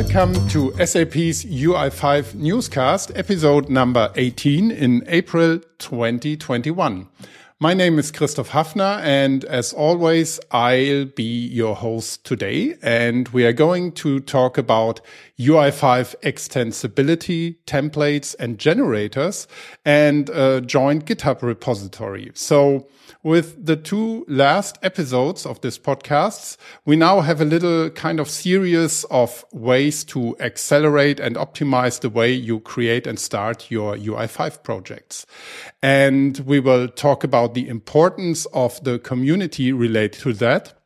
Welcome to SAP's UI5 newscast, episode number 18 in April 2021. My name is Christoph Hafner, and as always, I'll be your host today. And we are going to talk about UI5 extensibility, templates, and generators, and a joint GitHub repository. So with the two last episodes of this podcast, we now have a little kind of series of ways to accelerate and optimize the way you create and start your UI5 projects. And we will talk about the importance of the community related to that.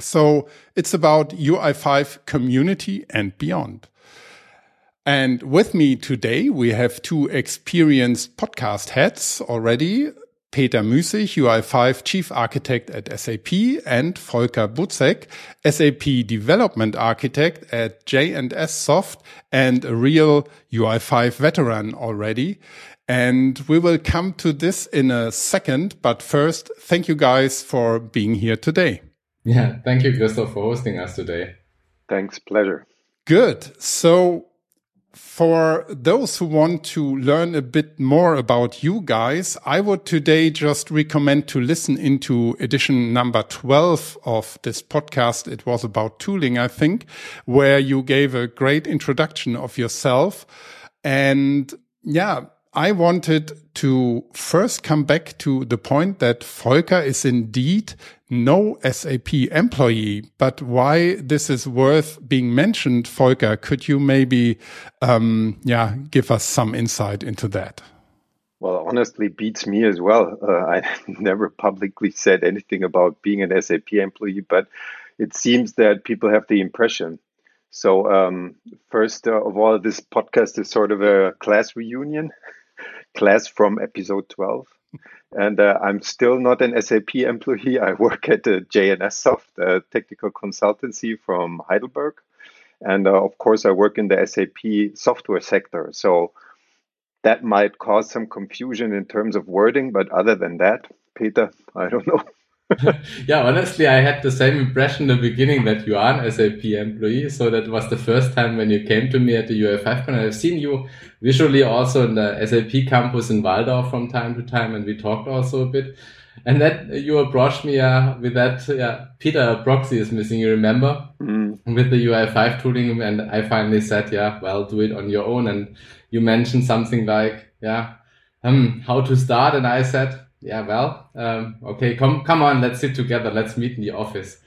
So it's about UI5 community and beyond. And with me today, we have two experienced podcast heads already. Peter Müßig, UI5 Chief Architect at SAP, and Volker Buzek, SAP Development Architect at J&S Soft and a real UI5 veteran already. And we will come to this in a second, but first, thank you guys for being here today. Yeah, thank you, Christoph, for hosting us today. Thanks, pleasure. Good. So for those who want to learn a bit more about you guys, I would today just recommend to listen into edition number 12 of this podcast. It was about tooling, I think, where you gave a great introduction of yourself. And yeah, I wanted to first come back to the point that Volker is indeed no SAP employee, but why this is worth being mentioned, Volker, could you maybe, um, yeah, give us some insight into that? Well, honestly, beats me as well. Uh, I never publicly said anything about being an SAP employee, but it seems that people have the impression. So, um, first uh, of all, this podcast is sort of a class reunion, class from episode 12 and uh, I'm still not an SAP employee. I work at the J&S Soft, a technical consultancy from Heidelberg, and uh, of course I work in the SAP software sector. So that might cause some confusion in terms of wording, but other than that, Peter, I don't know. yeah, honestly, I had the same impression in the beginning that you are an SAP employee. So that was the first time when you came to me at the UI5 and I've seen you visually also in the SAP campus in Walldorf from time to time, and we talked also a bit. And that you approached me uh, with that, yeah, Peter proxy is missing, you remember? Mm. With the UI5 tooling. And I finally said, yeah, well, do it on your own. And you mentioned something like, yeah, um, how to start. And I said, yeah, well, um, okay, come, come on, let's sit together. Let's meet in the office.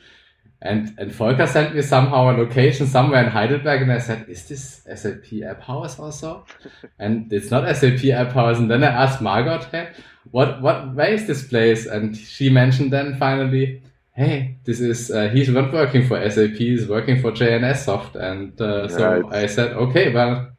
And, and Volker sent me somehow a location somewhere in Heidelberg. And I said, is this SAP AppHaus also? and it's not SAP AppHaus. And then I asked Margot, hey, what, what, where is this place? And she mentioned then finally, hey, this is, uh, he's not working for SAP, he's working for J&S Soft. And uh, so right. I said, okay, well,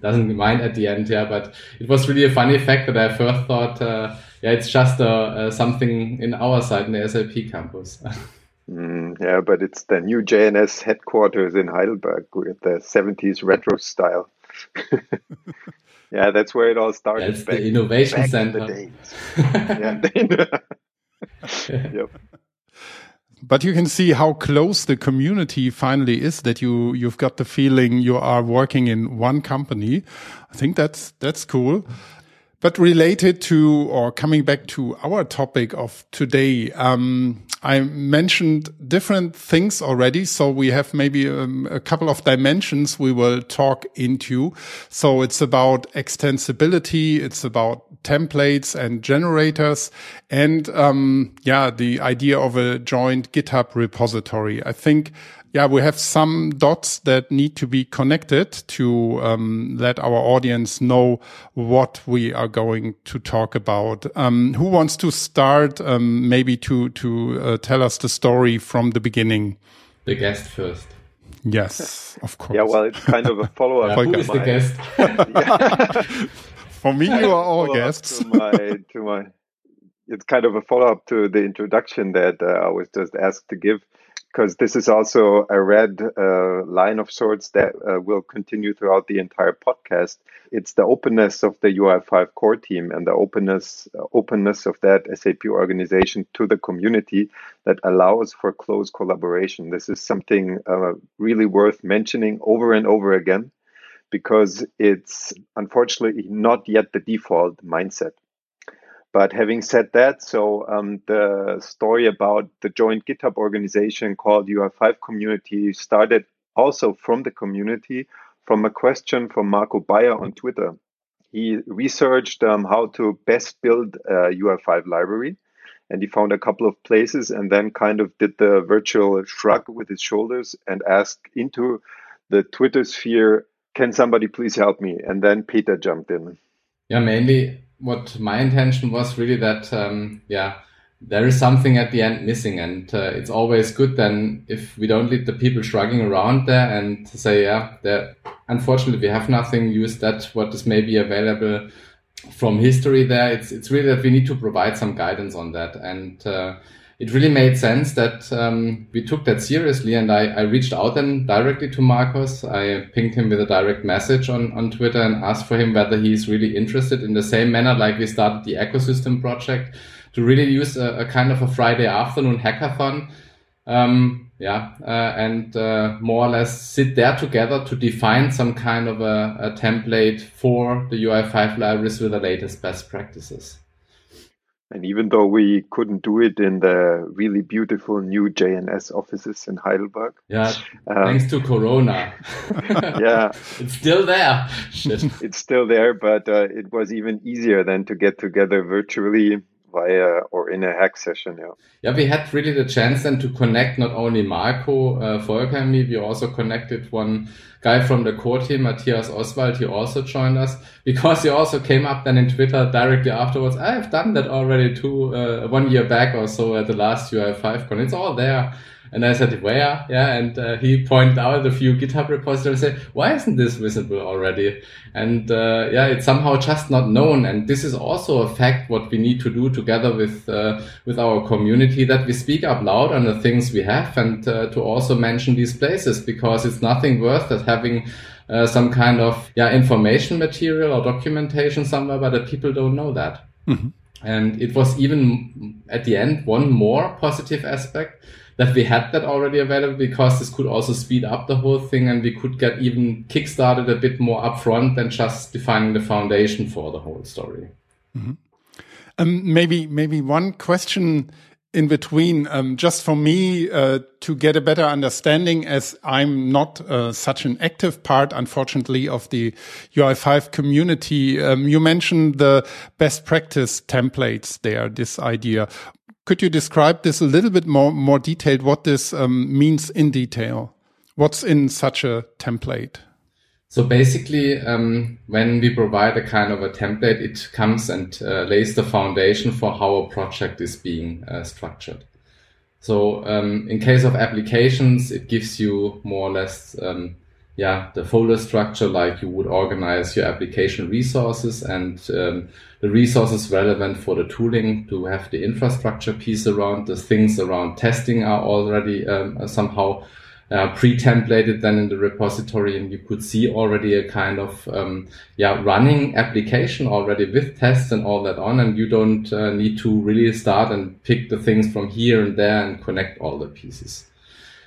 doesn't mind at the end, yeah. But it was really a funny fact that I first thought, uh, yeah, it's just uh, uh, something in our side in the SAP campus. mm, yeah, but it's the new J&S headquarters in Heidelberg with the 70s retro style. yeah, that's where it all started. That's back, the innovation center. The yeah. yep but you can see how close the community finally is that you you've got the feeling you are working in one company i think that's that's cool but related to or coming back to our topic of today, um, I mentioned different things already. So we have maybe um, a couple of dimensions we will talk into. So it's about extensibility. It's about templates and generators and, um, yeah, the idea of a joint GitHub repository. I think yeah, we have some dots that need to be connected to um, let our audience know what we are going to talk about. Um, who wants to start? Um, maybe to to uh, tell us the story from the beginning. The guest first. Yes, of course. Yeah, well, it's kind of a follow up. yeah, who is the guest? For me, you are all guests. to my, to my, it's kind of a follow up to the introduction that uh, I was just asked to give because this is also a red uh, line of sorts that uh, will continue throughout the entire podcast. It's the openness of the UI5 core team and the openness uh, openness of that SAP organization to the community that allows for close collaboration. This is something uh, really worth mentioning over and over again because it's unfortunately not yet the default mindset. But having said that, so um, the story about the joint GitHub organization called UI5 Community started also from the community, from a question from Marco Beier on Twitter. He researched um, how to best build a UI5 library, and he found a couple of places, and then kind of did the virtual shrug with his shoulders and asked into the Twitter sphere, "Can somebody please help me?" And then Peter jumped in. Yeah, mainly what my intention was really that um, yeah there is something at the end missing. And uh, it's always good then if we don't leave the people shrugging around there and say yeah unfortunately we have nothing. Use that what is maybe available from history there. It's it's really that we need to provide some guidance on that. And uh, it really made sense that um, we took that seriously and I, I reached out then directly to Marcos. I pinged him with a direct message on, on Twitter and asked for him whether he's really interested in the same manner like we started the ecosystem project to really use a, a kind of a Friday afternoon hackathon. Um, yeah, uh, and uh, more or less sit there together to define some kind of a, a template for the UI5 libraries with the latest best practices. And even though we couldn't do it in the really beautiful new J&S offices in Heidelberg. Yeah, um, thanks to Corona. yeah. It's still there. It's still there, but uh, it was even easier than to get together virtually via or in a hack session. Yeah. Yeah, we had really the chance then to connect not only Marco, uh, Volker and me, we also connected one guy from the core team, Matthias Osswald. He also joined us because he also came up then in Twitter directly afterwards. I've done that already two, uh, one year back or so at the last UI5 con. It's all there. And I said, where? Yeah. And uh, he pointed out a few GitHub repositories and said, why isn't this visible already? And uh, yeah, it's somehow just not known. And this is also a fact what we need to do together with, uh, with our community that we speak up loud on the things we have and uh, to also mention these places because it's nothing worth that having uh, some kind of yeah information material or documentation somewhere, but that people don't know that. Mm-hmm. And it was even at the end one more positive aspect that we had that already available because this could also speed up the whole thing and we could get even kickstarted a bit more upfront than just defining the foundation for the whole story. Mm-hmm. Um, maybe maybe one question in between, um, just for me uh, to get a better understanding, as I'm not uh, such an active part, unfortunately, of the UI5 community. Um, you mentioned the best practice templates there, this idea. Could you describe this a little bit more, more detailed, what this um, means in detail? What's in such a template? So basically, um, when we provide a kind of a template, it comes and uh, lays the foundation for how a project is being uh, structured. So um, in case of applications, it gives you more or less um, yeah, the folder structure, like you would organize your application resources and um, the resources relevant for the tooling to have the infrastructure piece around the things around testing are already um, somehow uh, pre-templated then in the repository and you could see already a kind of um, yeah running application already with tests and all that on and you don't uh, need to really start and pick the things from here and there and connect all the pieces.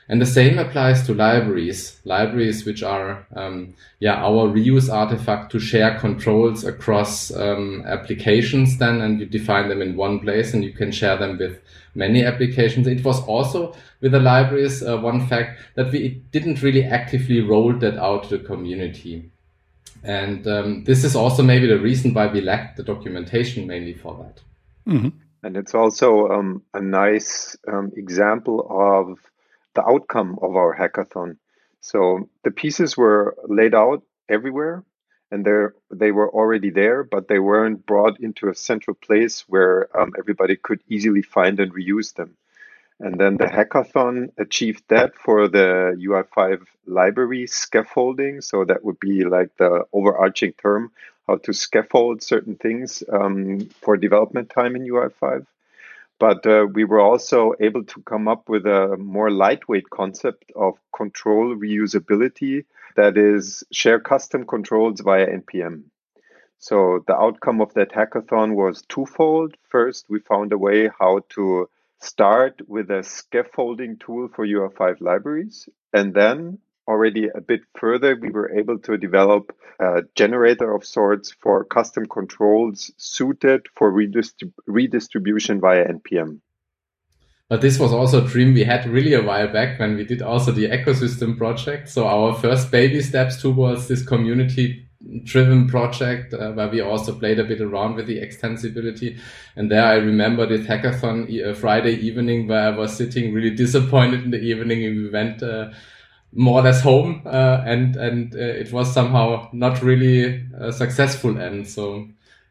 And the same applies to libraries, libraries which are, um, yeah, our reuse artifact to share controls across um, applications then, and you define them in one place and you can share them with many applications. It was also with the libraries uh, one fact that we didn't really actively roll that out to the community. And um, this is also maybe the reason why we lacked the documentation mainly for that. Mm-hmm. And it's also um, a nice um, example of the outcome of our hackathon. So the pieces were laid out everywhere and they they were already there, but they weren't brought into a central place where um, everybody could easily find and reuse them. And then the hackathon achieved that for the UI5 library scaffolding. So that would be like the overarching term, how to scaffold certain things um, for development time in UI5. But uh, we were also able to come up with a more lightweight concept of control reusability that is share custom controls via NPM. So the outcome of that hackathon was twofold. First, we found a way how to start with a scaffolding tool for UI5 libraries. And then already a bit further, we were able to develop a generator of sorts for custom controls suited for redistrib- redistribution via NPM. But this was also a dream we had really a while back when we did also the ecosystem project. So our first baby steps towards this community driven project uh, where we also played a bit around with the extensibility. And there I remember this hackathon uh, Friday evening where I was sitting really disappointed in the evening and we went uh, more or less home uh, and and uh, it was somehow not really a successful end. So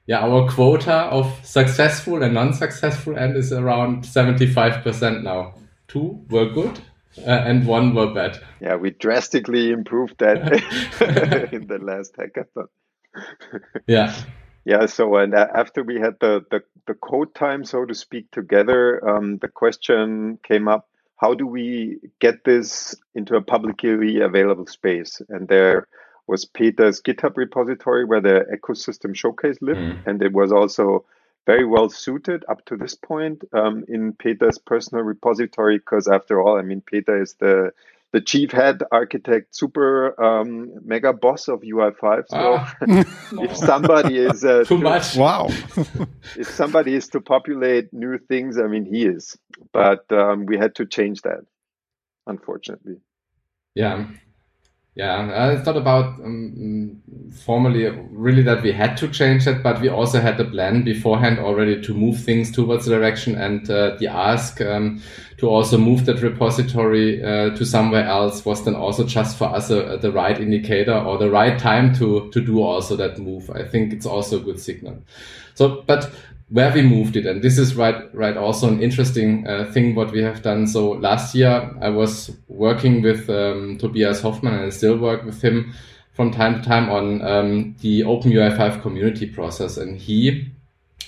yeah, our quota of successful and non-successful end is around 75% now. Two were good uh, and one were bad. Yeah, we drastically improved that in the last hackathon. yeah. Yeah, so and after we had the, the, the code time, so to speak, together, um, the question came up, how do we get this into a publicly available space? And there was Peter's GitHub repository where the ecosystem showcase lived, mm. and it was also very well suited up to this point um, in Peter's personal repository because after all, I mean, Peter is the the chief head architect, super um, mega boss of UI5. So ah. if somebody is uh, too to, much, wow. if somebody is to populate new things, I mean, he is. But um, we had to change that, unfortunately. Yeah, yeah, uh, it's not about um, formally really that we had to change it, but we also had a plan beforehand already to move things towards the direction and uh, the ask um, to also move that repository uh, to somewhere else was then also just for us a, the right indicator or the right time to to do also that move. I think it's also a good signal. So, but where we moved it. And this is right, right. Also an interesting uh, thing what we have done. So last year I was working with um, Tobias Hoffmann and I still work with him from time to time on um, the OpenUI5 community process. And he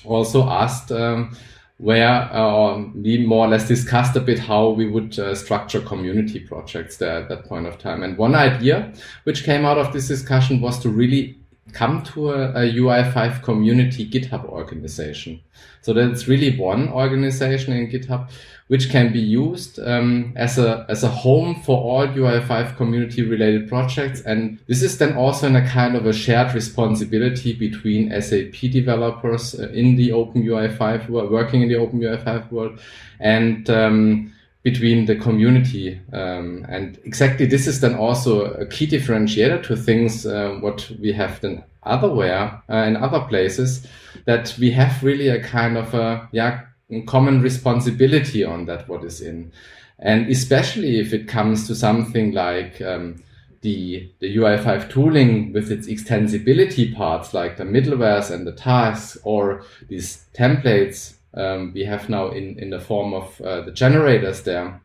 also asked um, where uh, we more or less discussed a bit how we would uh, structure community projects there at that point of time. And one idea which came out of this discussion was to really come to a, a, UI5 community GitHub organization. So that's really one organization in GitHub, which can be used um, as a as a home for all UI5 community related projects. And this is then also in a kind of a shared responsibility between SAP developers uh, in the Open UI5 who are working in the Open UI5 world and um, between the community. Um, and exactly this is then also a key differentiator to things uh, what we have then otherwhere uh, in other places that we have really a kind of a yeah common responsibility on that what is in. And especially if it comes to something like um, the, the UI5 tooling with its extensibility parts like the middlewares and the tasks or these templates um, we have now in, in the form of uh, the generators there.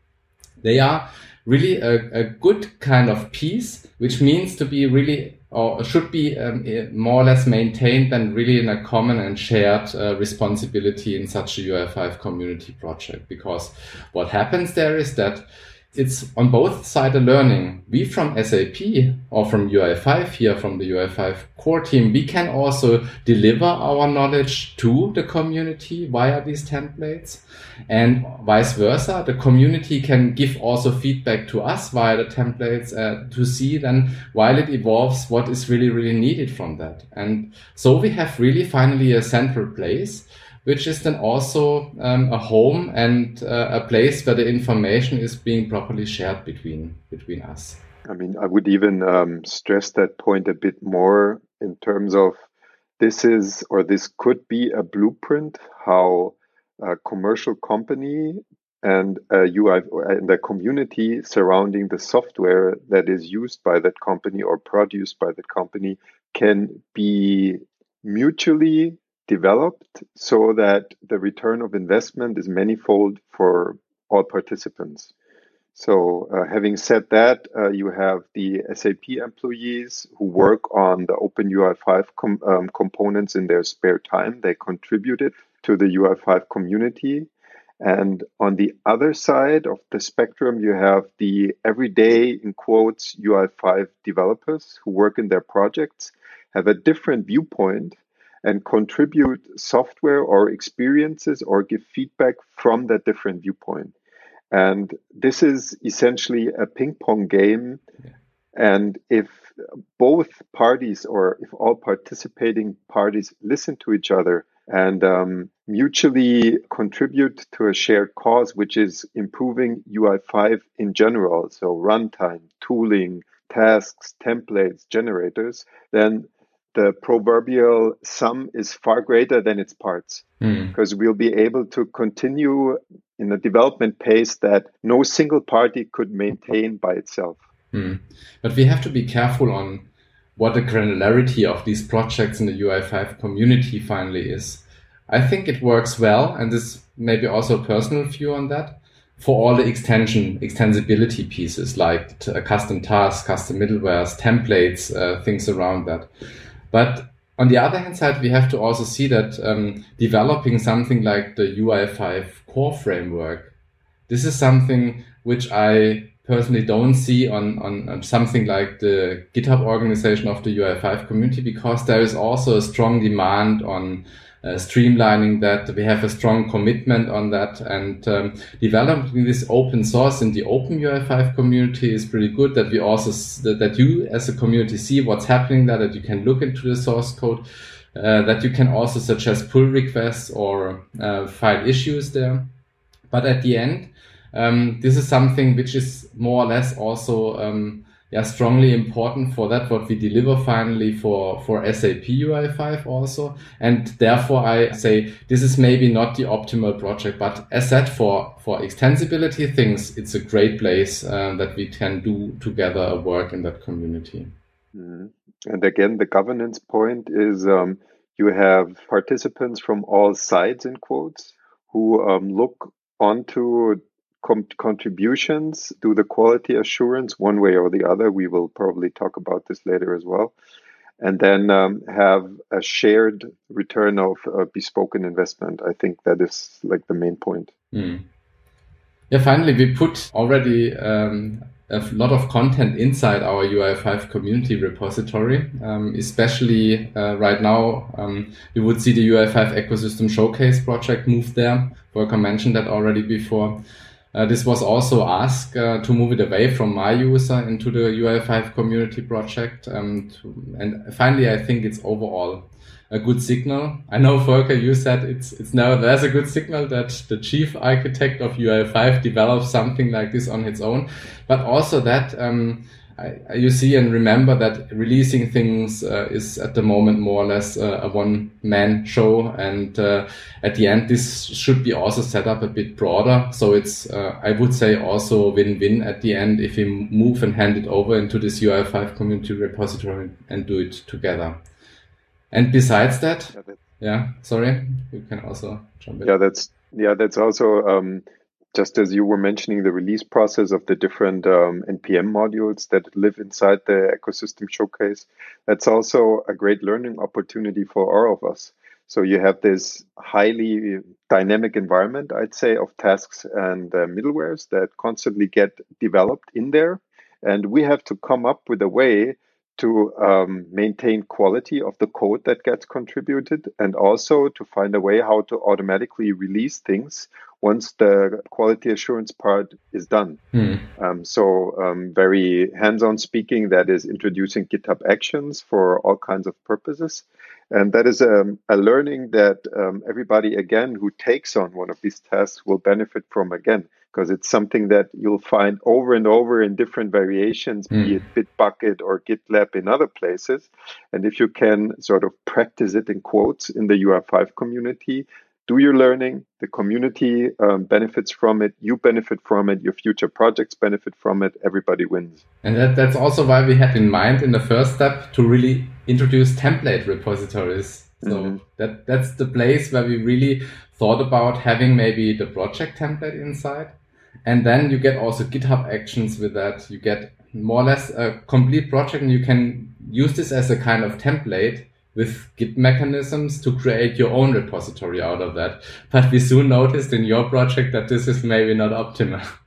They are really a, a good kind of piece, which means to be really or should be um, more or less maintained and really in a common and shared uh, responsibility in such a UI5 community project. Because what happens there is that it's on both sides a learning. We from SAP or from UI5 here from the UI5 core team, we can also deliver our knowledge to the community via these templates and vice versa. The community can give also feedback to us via the templates uh, to see then while it evolves what is really, really needed from that. And so we have really finally a central place which is then also um, a home and uh, a place where the information is being properly shared between between us. I mean, I would even um, stress that point a bit more in terms of this is or this could be a blueprint how a commercial company and a UI and the community surrounding the software that is used by that company or produced by that company can be mutually developed so that the return of investment is manifold for all participants. So, uh, having said that, uh, you have the SAP employees who work on the OpenUI5 com- um, components in their spare time. They contributed to the UI5 community. And on the other side of the spectrum, you have the everyday, in quotes, UI5 developers who work in their projects, have a different viewpoint, and contribute software or experiences or give feedback from that different viewpoint. And this is essentially a ping pong game. And if both parties or if all participating parties listen to each other and um, mutually contribute to a shared cause, which is improving UI5 in general, so runtime, tooling, tasks, templates, generators, then the proverbial sum is far greater than its parts mm. because we'll be able to continue in a development pace that no single party could maintain by itself. Mm. But we have to be careful on what the granularity of these projects in the UI5 community finally is. I think it works well, and this may be also a personal view on that for all the extension, extensibility pieces like custom tasks, custom middlewares, templates, uh, things around that. But on the other hand side, we have to also see that um, developing something like the UI5 core framework, this is something which I personally don't see on, on, on, something like the GitHub organization of the UI5 community because there is also a strong demand on uh, streamlining that. We have a strong commitment on that and um, developing this open source in the open UI5 community is pretty good that we also, that, you as a community see what's happening there, that you can look into the source code, uh, that you can also suggest pull requests or uh, file issues there. But at the end, um, this is something which is more or less also um, yeah, strongly important for that what we deliver finally for for SAP UI5 also. And therefore, I say this is maybe not the optimal project, but as said for for extensibility things, it's a great place uh, that we can do together work in that community. Mm-hmm. And again, the governance point is um, you have participants from all sides in quotes who um, look onto com- contributions do the quality assurance one way or the other. We will probably talk about this later as well. And then um, have a shared return of a bespoken investment. I think that is like the main point. Mm. Yeah, finally, we put already um, a lot of content inside our UI5 community repository. Um, especially uh, right now, um, you would see the UI5 ecosystem showcase project move there. Volker mentioned that already before. Uh, this was also asked uh, to move it away from my user into the UI5 community project. Um, to, and finally, I think it's overall a good signal. I know, Volker, you said it's it's now there's a good signal that the chief architect of UI5 develops something like this on its own, but also that um, I, you see and remember that releasing things uh, is at the moment more or less uh, a one man show. And uh, at the end, this should be also set up a bit broader. So it's, uh, I would say also win win at the end if we move and hand it over into this UI5 community repository and do it together. And besides that, yeah, yeah sorry, you can also jump in. Yeah, that's, yeah, that's also, um, just as you were mentioning the release process of the different um, npm modules that live inside the ecosystem showcase that's also a great learning opportunity for all of us. So you have this highly dynamic environment i'd say of tasks and uh, middlewares that constantly get developed in there. And we have to come up with a way to um, maintain quality of the code that gets contributed and also to find a way how to automatically release things once the quality assurance part is done. Mm. Um, so, um, very hands on speaking, that is introducing GitHub Actions for all kinds of purposes. And that is um, a learning that um, everybody, again, who takes on one of these tasks will benefit from again because it's something that you'll find over and over in different variations, mm. be hmm. it Bitbucket or GitLab in other places. And if you can sort of practice it in quotes in the UI5 community, do your learning, the community um, benefits from it, you benefit from it, your future projects benefit from it, everybody wins. And that, that's also why we had in mind in the first step to really introduce template repositories. So mm-hmm. that that's the place where we really thought about having maybe the project template inside and then you get also GitHub actions with that. You get more or less a complete project and you can use this as a kind of template with Git mechanisms to create your own repository out of that. But we soon noticed in your project that this is maybe not optimal.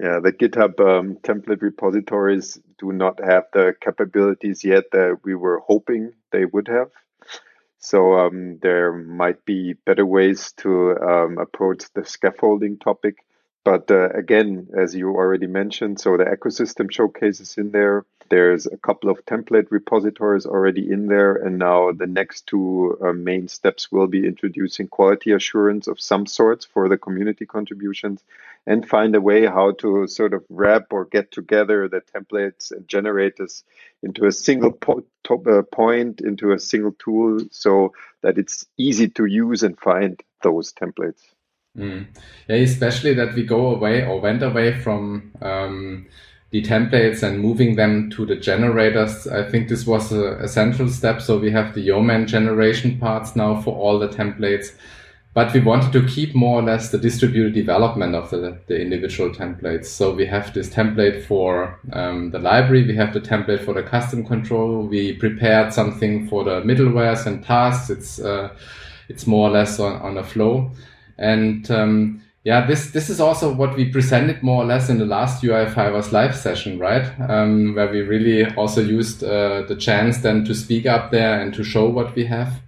Yeah, the GitHub um, template repositories do not have the capabilities yet that we were hoping they would have. So um, there might be better ways to um, approach the scaffolding topic. But uh, again, as you already mentioned, so the ecosystem showcases in there. There's a couple of template repositories already in there. And now the next two uh, main steps will be introducing quality assurance of some sorts for the community contributions and find a way how to sort of wrap or get together the templates and generators into a single po- uh, point, into a single tool, so that it's easy to use and find those templates. Mm. Yeah, especially that we go away or went away from um, the templates and moving them to the generators. I think this was a, a central step. So we have the Yeoman generation parts now for all the templates but we wanted to keep more or less the distributed development of the, the individual templates. So we have this template for um, the library, we have the template for the custom control. We prepared something for the middlewares and tasks. It's uh, it's more or less on, on a flow, and um, yeah, this this is also what we presented more or less in the last UI5ers live session, right? Um, where we really also used uh, the chance then to speak up there and to show what we have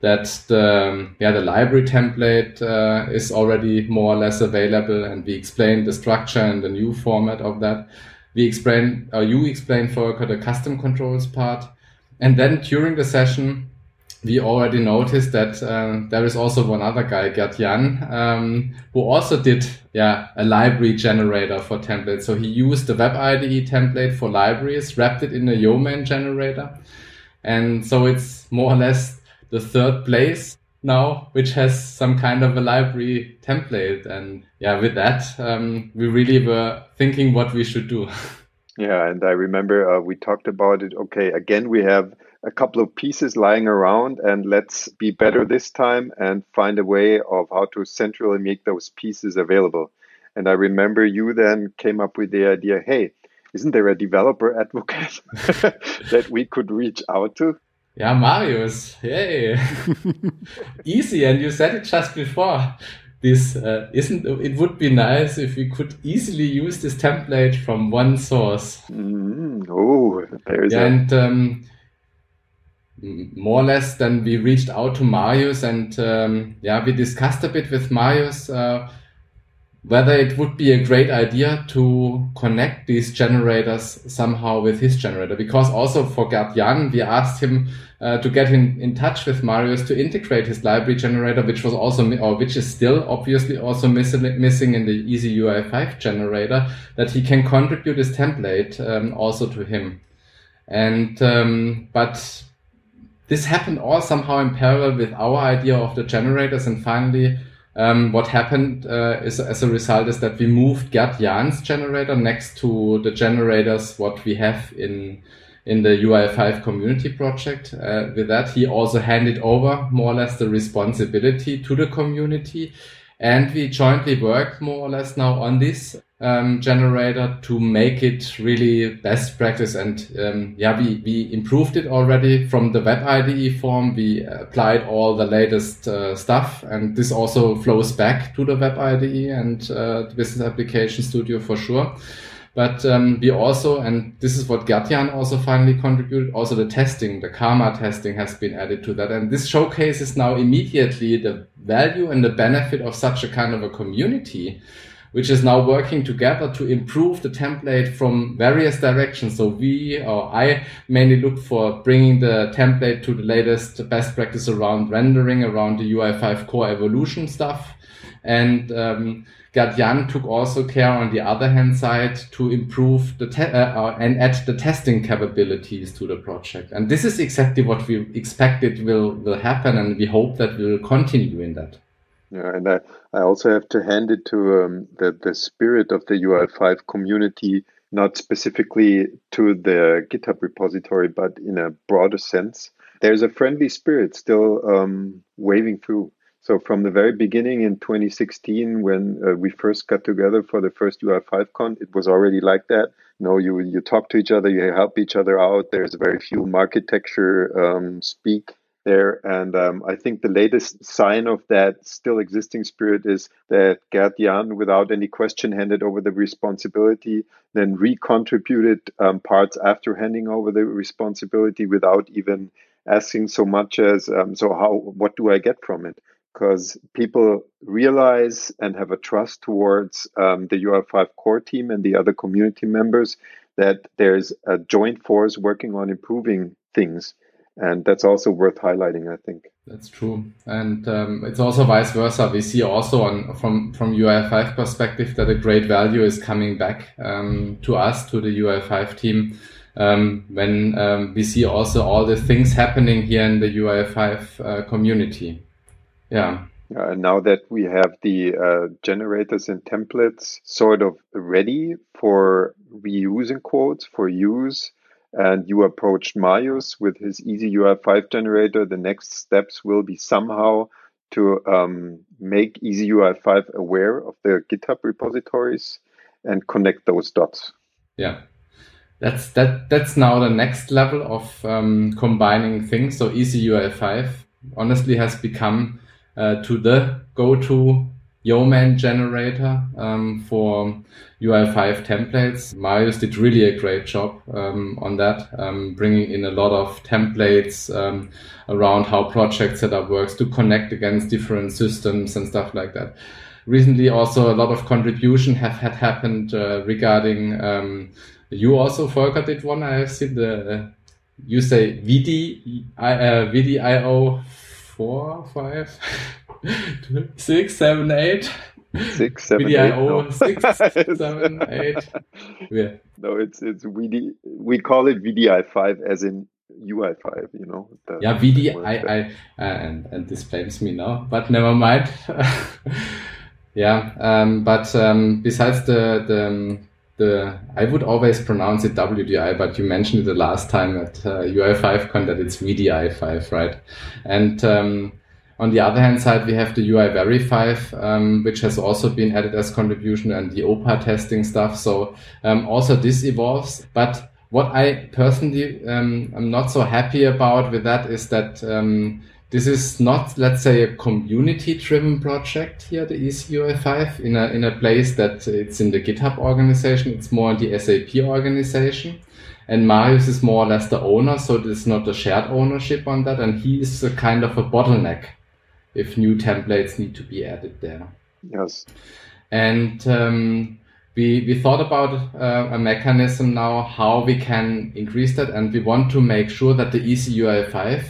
that the yeah the library template uh, is already more or less available, and we explained the structure and the new format of that. We explained, or you explained for the custom controls part, and then during the session, we already noticed that uh, there is also one other guy, Gert Jan, um, who also did yeah a library generator for templates. So he used the Web IDE template for libraries, wrapped it in a Yeoman generator, and so it's more or less the third place now, which has some kind of a library template. And yeah, with that, um, we really were thinking what we should do. Yeah, and I remember uh, we talked about it. Okay, again, we have a couple of pieces lying around, and let's be better this time and find a way of how to centrally make those pieces available. And I remember you then came up with the idea hey, isn't there a developer advocate that we could reach out to? Yeah, Marius. Yay. Easy. And you said it just before. This uh, isn't, it would be nice if we could easily use this template from one source. Mm, oh, there's yeah, a... And um, more or less, then we reached out to Marius and um, yeah, we discussed a bit with Marius. Uh, whether it would be a great idea to connect these generators somehow with his generator. Because also for Gert Jan, we asked him uh, to get in, in touch with Marius to integrate his library generator, which was also, or which is still obviously also missing, missing in the Easy UI 5 generator, that he can contribute his template um, also to him. And, um, but this happened all somehow in parallel with our idea of the generators. And finally, um, what happened uh, is, as a result is that we moved Gert Jan's generator next to the generators what we have in in the UI5 community project. Uh, with that, he also handed over more or less the responsibility to the community. And we jointly work more or less now on this um, generator to make it really best practice. And um, yeah, we, we improved it already from the web IDE form. We applied all the latest uh, stuff, and this also flows back to the web IDE and uh, the Business Application Studio for sure. But um, we also, and this is what Gert Jan also finally contributed, also the testing, the karma testing has been added to that. And this showcases now immediately the value and the benefit of such a kind of a community which is now working together to improve the template from various directions. So we or I mainly look for bringing the template to the latest best practice around rendering, around the UI5 core evolution stuff. And um, Jan took also care on the other hand side to improve the uh, uh, and add the testing capabilities to the project. And this is exactly what we expected will will happen, and we hope that we will continue in that. Yeah, and I, I also have to hand it to um, the, the spirit of the UI5 community, not specifically to the GitHub repository, but in a broader sense. There's a friendly spirit still um, waving through. So from the very beginning in 2016, when uh, we first got together for the first UI5Con, it was already like that. You know, you you talk to each other, you help each other out. There's very few architecture um, speak there. And um, I think the latest sign of that still existing spirit is that Gert Jan, without any question, handed over the responsibility, then recontributed um, parts after handing over the responsibility without even asking so much as, um, so how, what do I get from it? Because people realize and have a trust towards um, the UI5 core team and the other community members that there's a joint force working on improving things and that's also worth highlighting i think. That's true. And um, it's also vice versa. We see also on from from ui5 perspective that a great value is coming back um, to us to the ui5 team. Um, when um, we see also all the things happening here in the ui5 uh, community. Yeah. Uh, now that we have the uh, generators and templates sort of ready for reusing in quotes for use and you approached Marius with his Easy UI5 generator, the next steps will be somehow to um, make Easy UI5 aware of the GitHub repositories and connect those dots. Yeah, that's that. That's now the next level of um, combining things. So Easy UI5 honestly has become uh, to the go-to Yeoman generator um, for UI5 templates. Marius did really a great job um, on that, um, bringing in a lot of templates um, around how project setup works to connect against different systems and stuff like that. Recently, also a lot of contribution have had happened uh, regarding. Um, you also, Volker, did one. I have seen the. You say VD, uh, VDIO four, five. six, seven, eight. Six, seven, eight. No. six, seven, eight. Yeah. No, it's it's VD. We call it VDI five, as in UI five. You know. The, yeah, VDI. I, uh, and and this blames me now, but never mind. yeah. Um, but um, besides the the um, the I would always pronounce it WDI, but you mentioned it the last time at uh, UI5Con that it's VDI5, right? And um, on the other hand side, we have the UIVeri5, um, which has also been added as contribution and the OPA testing stuff. So um, also this evolves. But what I personally um, am not so happy about with that is that um, this is not, let's say, a community-driven project here, the EasyUI5, in a in a place that it's in the GitHub organization. It's more the SAP organization. And Marius is more or less the owner, so there's not a shared ownership on that, and he is a kind of a bottleneck if new templates need to be added there. Yes. And um, we, we thought about uh, a mechanism now how we can increase that, and we want to make sure that the EasyUI5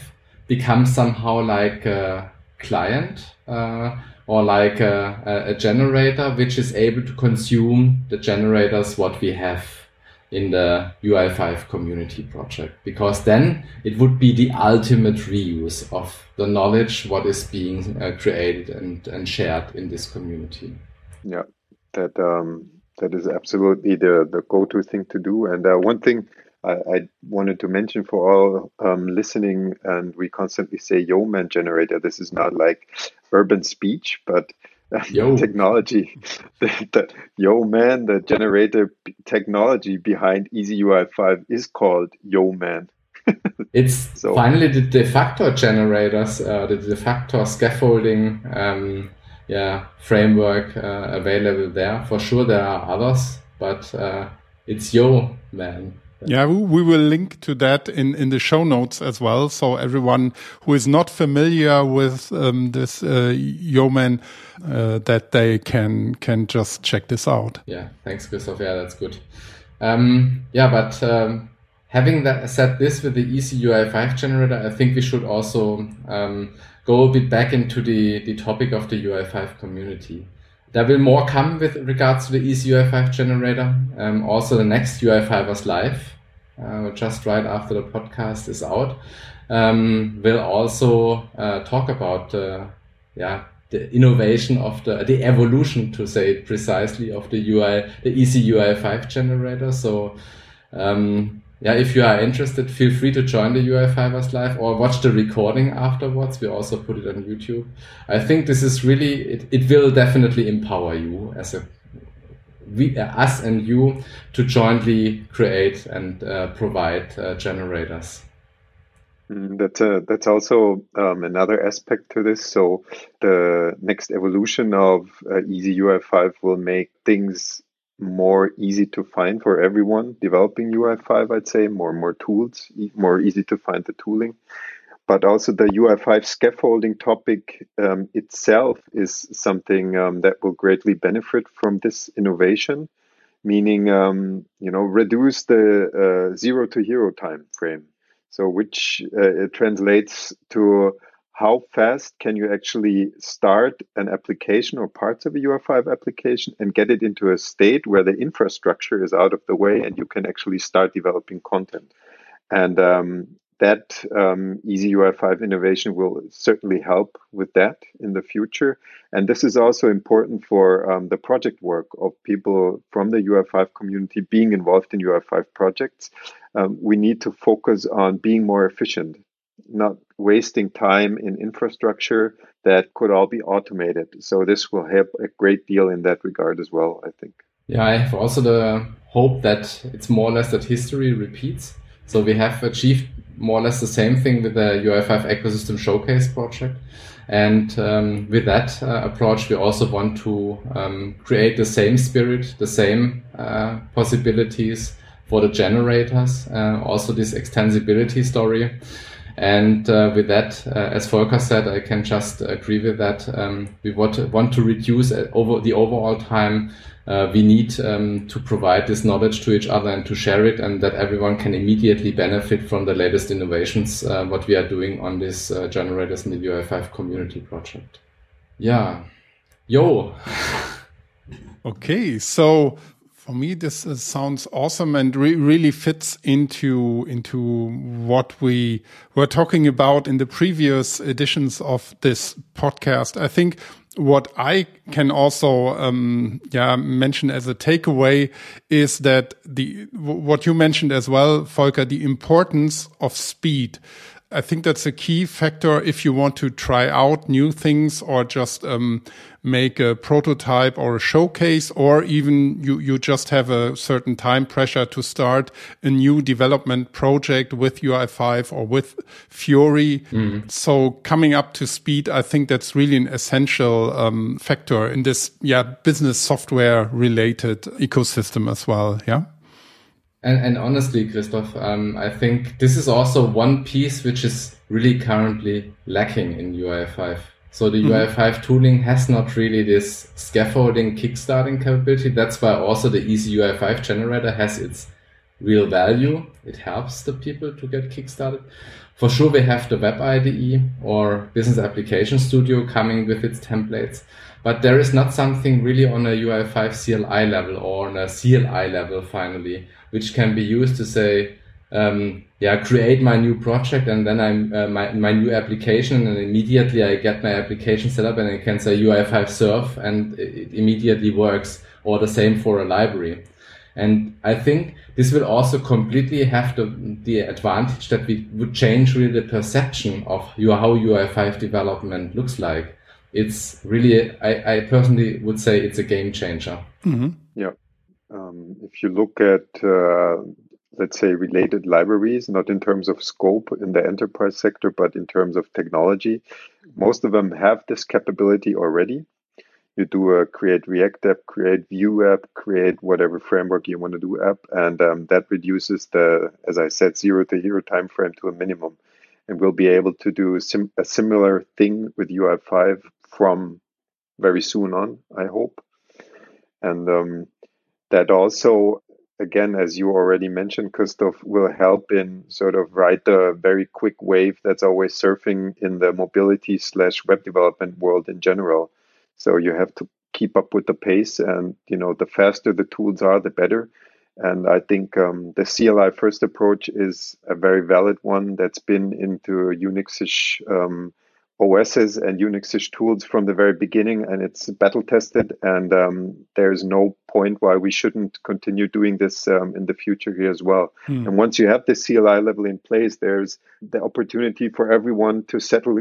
becomes somehow like a client uh, or like a, a, generator which is able to consume the generators what we have in the UI5 community project because then it would be the ultimate reuse of the knowledge what is being uh, created and, and shared in this community. Yeah, that um, that is absolutely the the go-to thing to do. And uh, one thing I, I, wanted to mention for all um, listening, and we constantly say "Yeoman generator." This is not like urban speech, but Yo. technology, the, the, yo man, the generator technology behind Easy UI 5 is called Yeoman. it's so. finally the de facto generators, uh, the de facto scaffolding um, yeah, framework uh, available there. For sure, there are others, but uh, it's Yo man. Yeah, we will link to that in, in the show notes as well. So everyone who is not familiar with um, this uh, Yeoman, uh, that they can can just check this out. Yeah, thanks, Christoph. Yeah, that's good. Um, yeah, but um, having that said this with the Easy UI5 generator, I think we should also um, go a bit back into the, the topic of the UI5 community. There will more come with regards to the Easy UI5 generator. Um, also, the next UI5ers live, uh, just right after the podcast is out. Um, will also uh, talk about uh, yeah the innovation of the the evolution to say it precisely of the UI the Easy UI5 generator. So um, yeah, if you are interested, feel free to join the UI5ers Live or watch the recording afterwards. We also put it on YouTube. I think this is really, it, it will definitely empower you as a, we, uh, us and you to jointly create and uh, provide uh, generators. Mm, that's a, that's also um, another aspect to this. So the next evolution of uh, Easy UI5 will make things more easy to find for everyone developing UI5. I'd say more more tools, more easy to find the tooling. But also the UI5 scaffolding topic um, itself is something um, that will greatly benefit from this innovation, meaning um, you know reduce the uh, zero to hero time frame so which uh, translates to how fast can you actually start an application or parts of a UI5 application and get it into a state where the infrastructure is out of the way and you can actually start developing content. And um, that um, Easy UI5 innovation will certainly help with that in the future. And this is also important for um, the project work of people from the UI5 community being involved in UI5 projects. Um, we need to focus on being more efficient, not wasting time in infrastructure that could all be automated. So this will help a great deal in that regard as well, I think. Yeah, I have also the hope that it's more or less that history repeats. So we have achieved more or less the same thing with the UI5 ecosystem showcase project. And um, with that uh, approach, we also want to um, create the same spirit, the same uh, possibilities for the generators, uh, also this extensibility story. And uh, with that, uh, as Volker said, I can just agree with that. Um, we want to, want to reduce uh, over the overall time uh, we need um, to provide this knowledge to each other and to share it and that everyone can immediately benefit from the latest innovations, uh, what we are doing on this uh, generators in the UI5 community project. Yeah. Yo. okay. So for me, this uh, sounds awesome and re really fits into into what we were talking about in the previous editions of this podcast. I think what I can also um, yeah mention as a takeaway is that the what you mentioned as well, Volker, the importance of speed. I think that's a key factor if you want to try out new things or just um, make a prototype or a showcase, or even you, you just have a certain time pressure to start a new development project with UI5 or with Fiori. Mm. So coming up to speed, I think that's really an essential um, factor in this, yeah, business software related ecosystem as well. Yeah. And, and honestly, Christoph, um, I think this is also one piece which is really currently lacking in UI5. So the mm-hmm. UI5 tooling has not really this scaffolding kickstarting capability. That's why also the easy UI5 generator has its real value. It helps the people to get kickstarted. For sure, we have the Web IDE or Business Application Studio coming with its templates, but there is not something really on a UI5 CLI level or on a CLI level finally, which can be used to say, um, yeah, create my new project and then I'm uh, my, my new application and immediately I get my application set up and I can say UI5 serve and it immediately works or the same for a library. And I think this will also completely have the, the advantage that we would change really the perception of your, how UI5 development looks like. It's really, I, I personally would say it's a game changer. Mm-hmm. Yeah. Um, if you look at, uh, let's say, related libraries, not in terms of scope in the enterprise sector, but in terms of technology, most of them have this capability already you do a create React app, create Vue app, create whatever framework you want to do app, and um, that reduces the, as I said, zero to hero time frame to a minimum. And we'll be able to do sim- a similar thing with UI5 from very soon on, I hope. And um, that also, again, as you already mentioned, Christoph, will help in sort of ride the very quick wave that's always surfing in the mobility slash web development world in general so you have to keep up with the pace, and you know the faster the tools are, the better. And I think um, the CLI first approach is a very valid one that's been into Unixish um, OSs and Unixish tools from the very beginning, and it's battle tested. And um, there's no point why we shouldn't continue doing this um, in the future here as well. Hmm. And once you have the CLI level in place, there's the opportunity for everyone to settle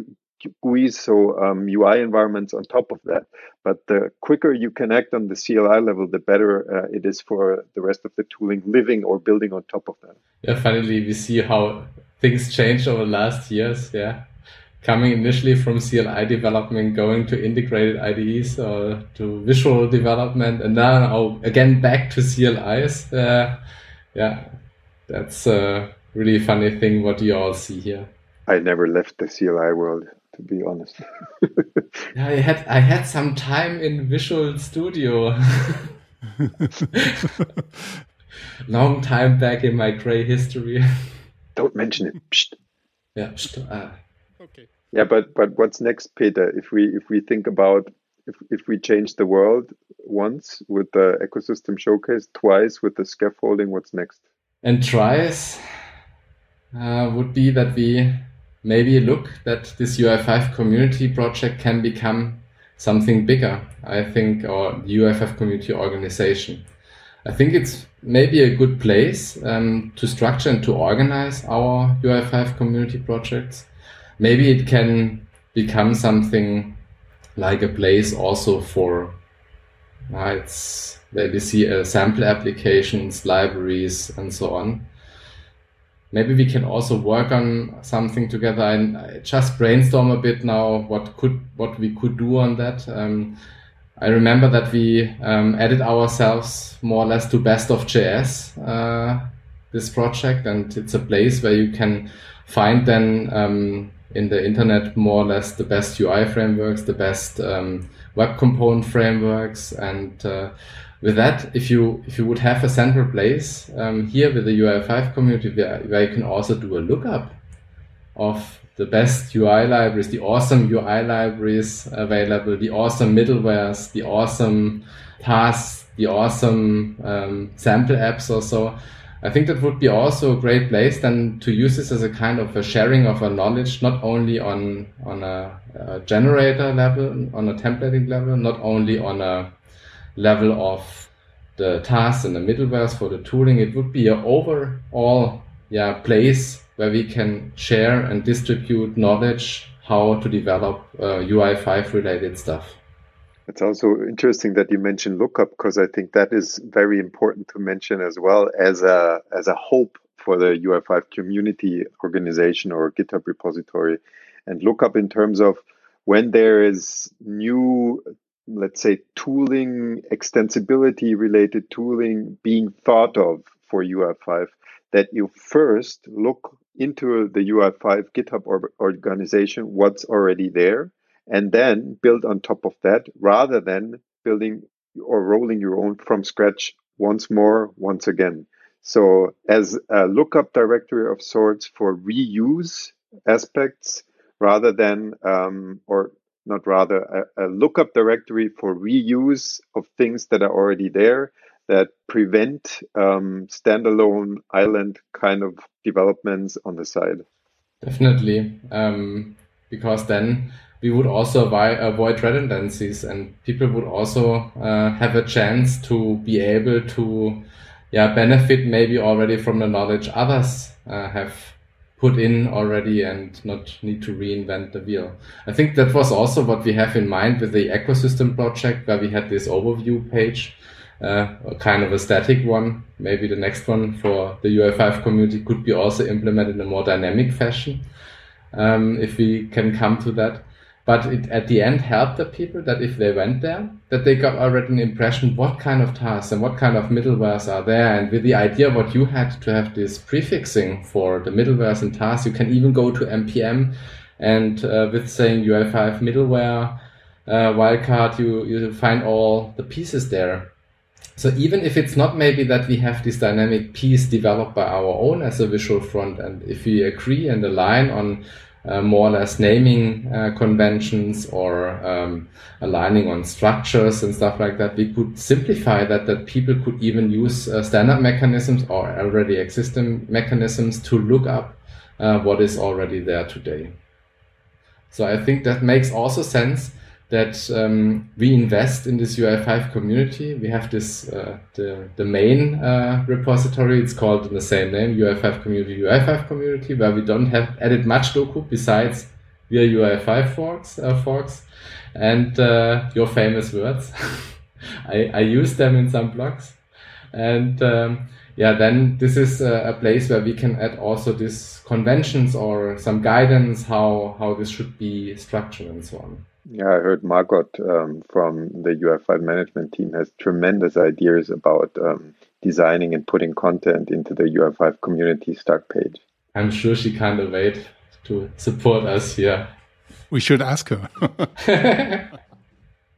GUIs, so um, UI environments on top of that. But the quicker you connect on the CLI level, the better uh, it is for the rest of the tooling living or building on top of that. Yeah, finally, we see how things changed over the last years. Yeah. Coming initially from CLI development, going to integrated IDEs or to visual development, and now again back to CLIs. Uh, yeah, that's a really funny thing what you all see here. I never left the CLI world, to be honest. yeah, I had I had some time in Visual Studio. Long time back in my gray history. Don't mention it. Psst. Yeah. Psst. Ah. Okay. Yeah, but but what's next, Peter? If we if we think about if if we change the world once with the ecosystem showcase, twice with the scaffolding, what's next? And twice uh, would be that we maybe look that this UI5 community project can become something bigger. I think, or UI5 community organization. I think it's maybe a good place um, to structure and to organize our UI5 community projects. Maybe it can become something like a place also for uh, maybe see uh, sample applications, libraries, and so on. Maybe we can also work on something together. I just brainstorm a bit now what could what we could do on that. Um, I remember that we um, added ourselves more or less to Best of JS, uh, this project, and it's a place where you can find then um, in the internet more or less the best UI frameworks, the best um, web component frameworks, and uh, with that, if you if you would have a central place um, here with the UI5 community where, where you can also do a lookup of the best UI libraries, the awesome UI libraries available, the awesome middlewares, the awesome tasks, the awesome um, sample apps or so. I think that would be also a great place then to use this as a kind of a sharing of a knowledge, not only on on a, a generator level, on a templating level, not only on a level of the tasks and the middlewares for the tooling. It would be an overall yeah place where we can share and distribute knowledge how to develop uh, UI5 related stuff. It's also interesting that you mentioned lookup because I think that is very important to mention as well as a as a hope for the UI5 community organization or GitHub repository. And lookup in terms of when there is new, let's say, tooling, extensibility related tooling being thought of for UI5, that you first look into the UI5 GitHub or organization what's already there and then build on top of that rather than building or rolling your own from scratch once more, once again. So, as a lookup directory of sorts for reuse aspects rather than, um, or not rather, a, a lookup directory for reuse of things that are already there that prevent um, standalone island kind of developments on the side. Definitely, um, because then we would also avoid redundancies, and people would also uh, have a chance to be able to, yeah, benefit maybe already from the knowledge others uh, have put in already and not need to reinvent the wheel. I think that was also what we have in mind with the ecosystem project, where we had this overview page uh, kind of a static one. Maybe the next one for the UI5 community could be also implemented in a more dynamic fashion um, if we can come to that. But it at the end helped the people that if they went there, that they got already an impression what kind of tasks and what kind of middlewares are there. And with the idea what you had to have this prefixing for the middlewares and tasks, you can even go to npm and uh, with saying UI5 middleware uh, wildcard, you you find all the pieces there so even if it's not maybe that we have this dynamic piece developed by our own as a visual front, and if we agree and align on uh, more or less naming uh, conventions or um, aligning on structures and stuff like that, we could simplify that, that people could even use uh, standard mechanisms or already existing mechanisms to look up uh, what is already there today. So I think that makes also sense that um, we invest in this UI5 community. We have this uh, the the main uh, repository. It's called in the same name, UI5 community, UI5 community, where we don't have added much doku besides are UI5 forks uh, forks and uh, your famous words. I, I use them in some blogs, and um, yeah, then this is a, a, place where we can add also these conventions or some guidance how how this should be structured and so on. Yeah, I heard Margot um, from the UI5 management team has tremendous ideas about um, designing and putting content into the UI5 community start page. I'm sure she can't wait to support us here. We should ask her.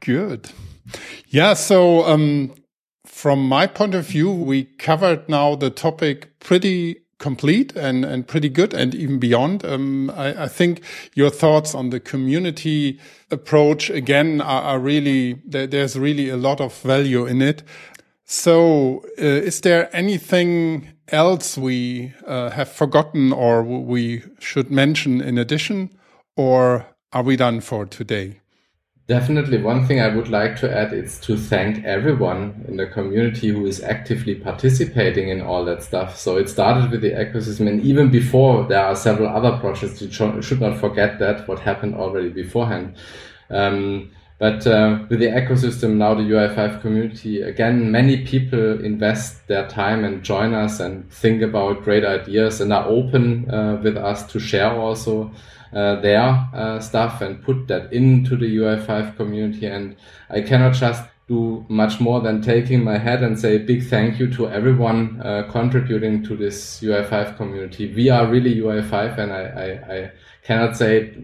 Good. Yeah. So, um, from my point of view, we covered now the topic pretty complete and, and pretty good and even beyond. Um, I, I, think your thoughts on the community approach again are, are really, there, there's really a lot of value in it. So, uh, is there anything else we uh, have forgotten or we should mention in addition, or are we done for today? Definitely. One thing I would like to add is to thank everyone in the community who is actively participating in all that stuff. So it started with the ecosystem and even before there are several other projects. You should not forget that what happened already beforehand. Um, but uh, with the ecosystem now, the UI5 community, again, many people invest their time and join us and think about great ideas and are open uh, with us to share also their uh, stuff and put that into the UI5 community. And I cannot just do much more than taking my head and say big thank you to everyone uh, contributing to this UI5 community. We are really UI5 and I, I, I cannot say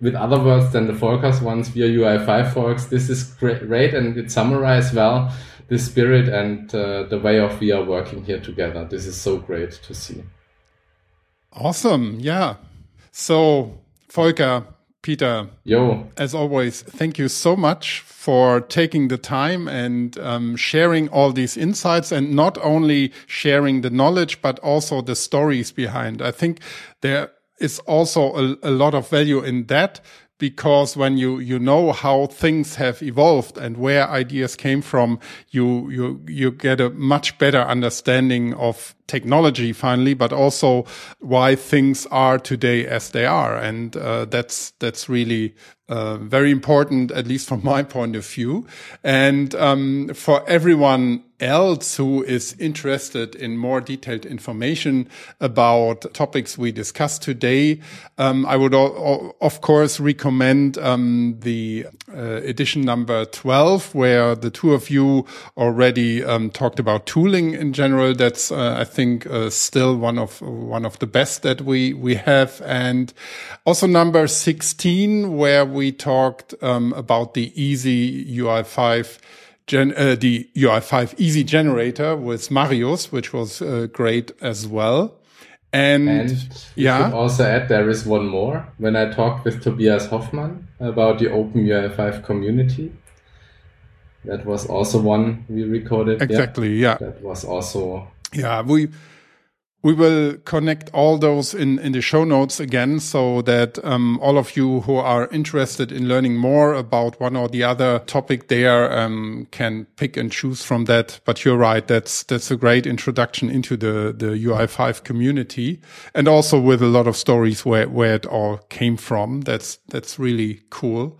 with other words than the forecast ones. We are UI5 folks. This is great and it summarizes well the spirit and uh, the way of we are working here together. This is so great to see. Awesome. Yeah. So Volker, Peter, yo, as always, thank you so much for taking the time and um, sharing all these insights and not only sharing the knowledge, but also the stories behind. I think there is also a, a lot of value in that because when you you know how things have evolved and where ideas came from you you you get a much better understanding of technology finally but also why things are today as they are. And uh, that's that's really uh, very important at least from my point of view. And um, for everyone else who is interested in more detailed information about topics we discussed today, um, I would of course recommend um, the uh, edition number 12, where the two of you already um, talked about tooling in general. That's, uh, I think, uh, still one of one of the best that we we have, and also number 16, where we talked um, about the easy UI5 gen, uh, the UI5 Easy Generator with Marius, which was uh, great as well. And, and yeah, also add there is one more. When I talked with Tobias Hoffmann about the Open UI5 community, that was also one we recorded. Exactly. Yeah, yeah. that was also. Yeah, we we will connect all those in, in the show notes again so that um, all of you who are interested in learning more about one or the other topic there um, can pick and choose from that. But you're right, that's that's a great introduction into the, the UI5 community and also with a lot of stories where, where it all came from. That's that's really cool.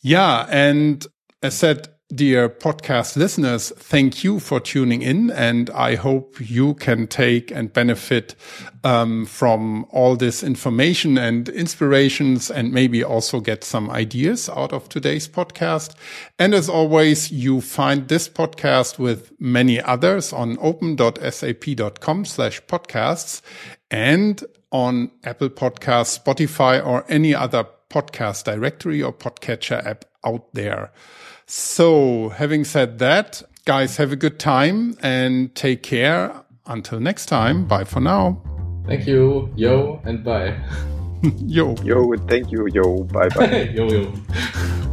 Yeah, and as said, Dear podcast listeners, thank you for tuning in, and I hope you can take and benefit um, from all this information and inspirations, and maybe also get some ideas out of today's podcast. And as always, you find this podcast with many others on open.sap.com slash podcasts and on Apple Podcasts, Spotify, or any other podcast directory or podcatcher app out there. So, having said that, guys, have a good time and take care. Until next time, bye for now. Thank you. Yo, and bye. yo. Yo, thank you. Yo, bye bye. yo, yo.